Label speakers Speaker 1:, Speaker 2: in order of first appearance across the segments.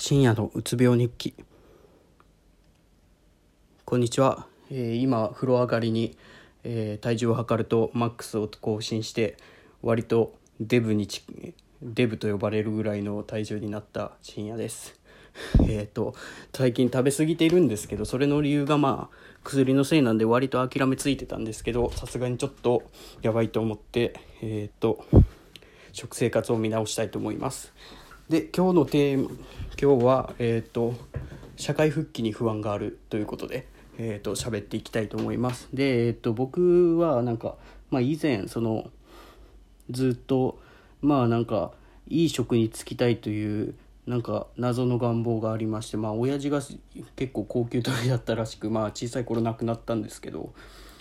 Speaker 1: 深夜のうつ病日記。こんにちは、えー今風呂上がりに、えー体重を測るとマックスを更新して割とデブにデブと呼ばれるぐらいの体重になった深夜です。えっと最近食べ過ぎているんですけどそれの理由がまあ薬のせいなんで割と諦めついてたんですけどさすがにちょっとやばいと思ってえっ、と食生活を見直したいと思います。で今日のテーマ今日はえっ、と社会復帰に不安があるということでえっ、と喋っていきたいと思います。でえっ、と僕はなんかまあ以前そのずっとまあなんかいい職に就きたいというなんか謎の願望がありましてまあ親父が結構高級取りだったらしくまあ小さい頃亡くなったんですけど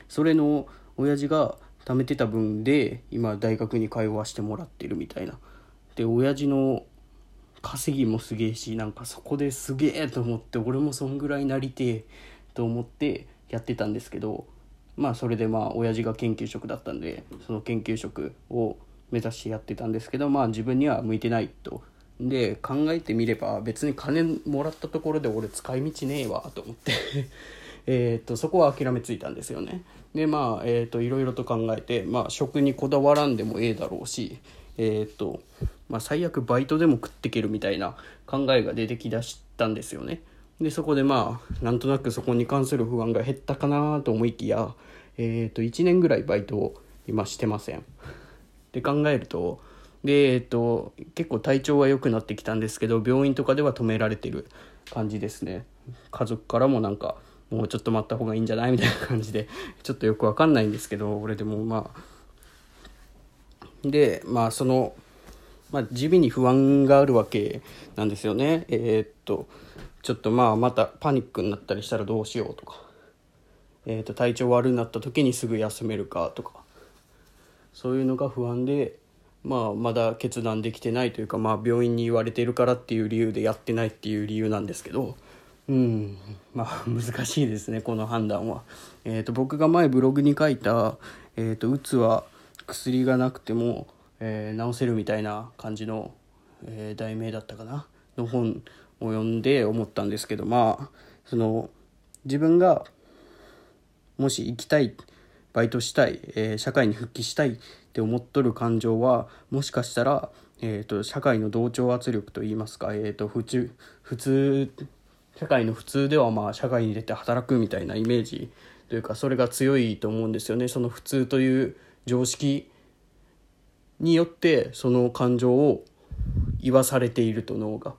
Speaker 1: それの親父が貯めてた分で今大学に通わしてもらってるみたいな。で親父の稼ぎもすげえしなんかそこですげえと思って俺もそんぐらいなりてえと思ってやってたんですけどまあそれでまあ親父が研究職だったんでその研究職を目指してやってたんですけどまあ自分には向いてないと。で考えてみれば別に金もらったところで俺使い道ねえわと思って。えーとそこは諦めついたんですよね。でまあえーといろいろと考えてまあ食にこだわらんでもええだろうしえーとまあ最悪バイトでも食ってけるみたいな考えが出てきだしたんですよね。でそこでまあなんとなくそこに関する不安が減ったかなと思いきやえーと1年ぐらいバイトを今してません。で考えるとで、えっと、結構体調は良くなってきたんですけど病院とかでは止められてる感じですね。家族からもなんかもうちょっと待った方がいいんじゃないみたいな感じで ちょっとよくわかんないんですけど俺でもまあ。でまあそのまあ地味に不安があるわけなんですよね。えーっとちょっとまあまたパニックになったりしたらどうしようとか。えーっと体調悪くなった時にすぐ休めるかとか。そういうのが不安で、まあ、まだ決断できてないというか、まあ、病院に言われてるからっていう理由でやってないっていう理由なんですけど、うん、まあ 難しいですねこの判断は。えー、と僕が前ブログに書いた「えー、とうつは薬がなくても、えー治せる」みたいな感じの、えー題名だったかな？の本を読んで思ったんですけどまあその自分がもし行きたいバイトしたい、えー社会に復帰したいって思っとる感情はもしかしたら、えー、と社会の同調圧力といいますか、えー、と普通普通社会の普通ではまあ社会に出て働くみたいなイメージというかそれが強いと思うんですよね。その普通という常識によってその感情を言わされていると脳が。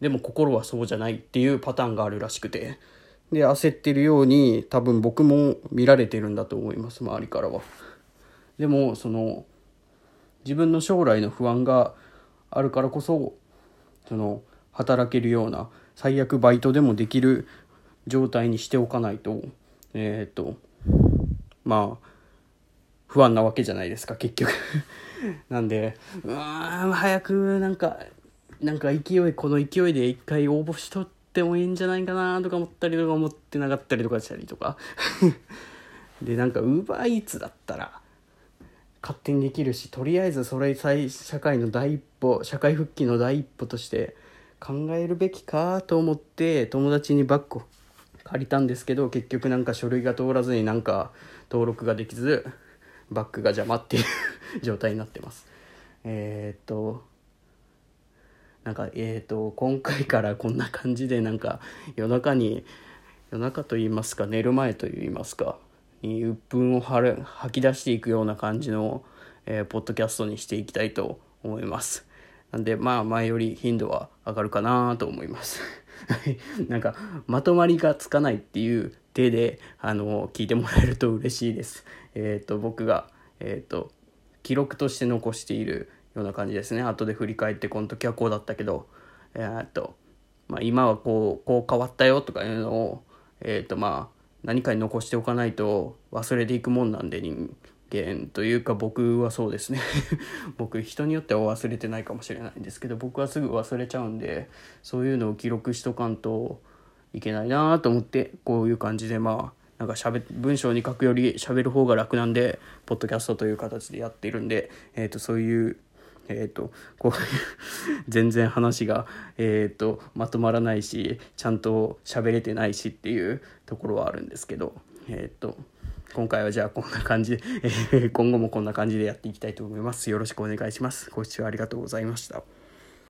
Speaker 1: でも心はそうじゃないっていうパターンがあるらしくて。で焦ってるように多分僕も見られてるんだと思います周りからは。でもその自分の将来の不安があるからこそその働けるような最悪バイトでもできる状態にしておかないと。えっ、とまあ不安なわけじゃないですか結局。なんでうーん早くなんかなんか勢いこの勢いで一回応募しとってもいいんじゃないかなとか思ったりとか思ってなかったりとかしたりとか。でなんかウーバーイーツだったら勝手にできるしとりあえずそれ再社会の第一歩社会復帰の第一歩として考えるべきかと思って友達にバッグを借りたんですけど結局なんか書類が通らずになんか登録ができずバッグが邪魔っていう状態になってます。えー、っとなんかえー、と今回からこんな感じでなんか夜中に夜中と言いますか寝る前と言いますかに鬱憤を吐る吐き出していくような感じの、えーポッドキャストにしていきたいと思います。なんでまあ前より頻度は上がるかなと思います。なんかまとまりがつかないっていう手であの聞いてもらえると嬉しいです。えっ、と僕がえっ、と記録として残しているような感じですね。後で振り返ってこの時はこうだったけどえーと、まあ、今はこうこう変わったよとかいうのをえっとまあ何かに残しておかないと忘れていくもんなんで人間というか僕はそうですね。僕人によっては忘れてないかもしれないんですけど僕はすぐ忘れちゃうんでそういうのを記録しとかんといけないなと思ってこういう感じでまあなんかしゃべ文章に書くより喋る方が楽なんでポッドキャストという形でやってるんで、えー、とそういうえっ、とこういう 全然話が、えっ、とまとまらないしちゃんと喋れてないしっていうところはあるんですけどえっ、と今回はじゃあこんな感じで、えー今後もこんな感じでやっていきたいと思います。よろしくお願いします。ご視聴ありがとうございました。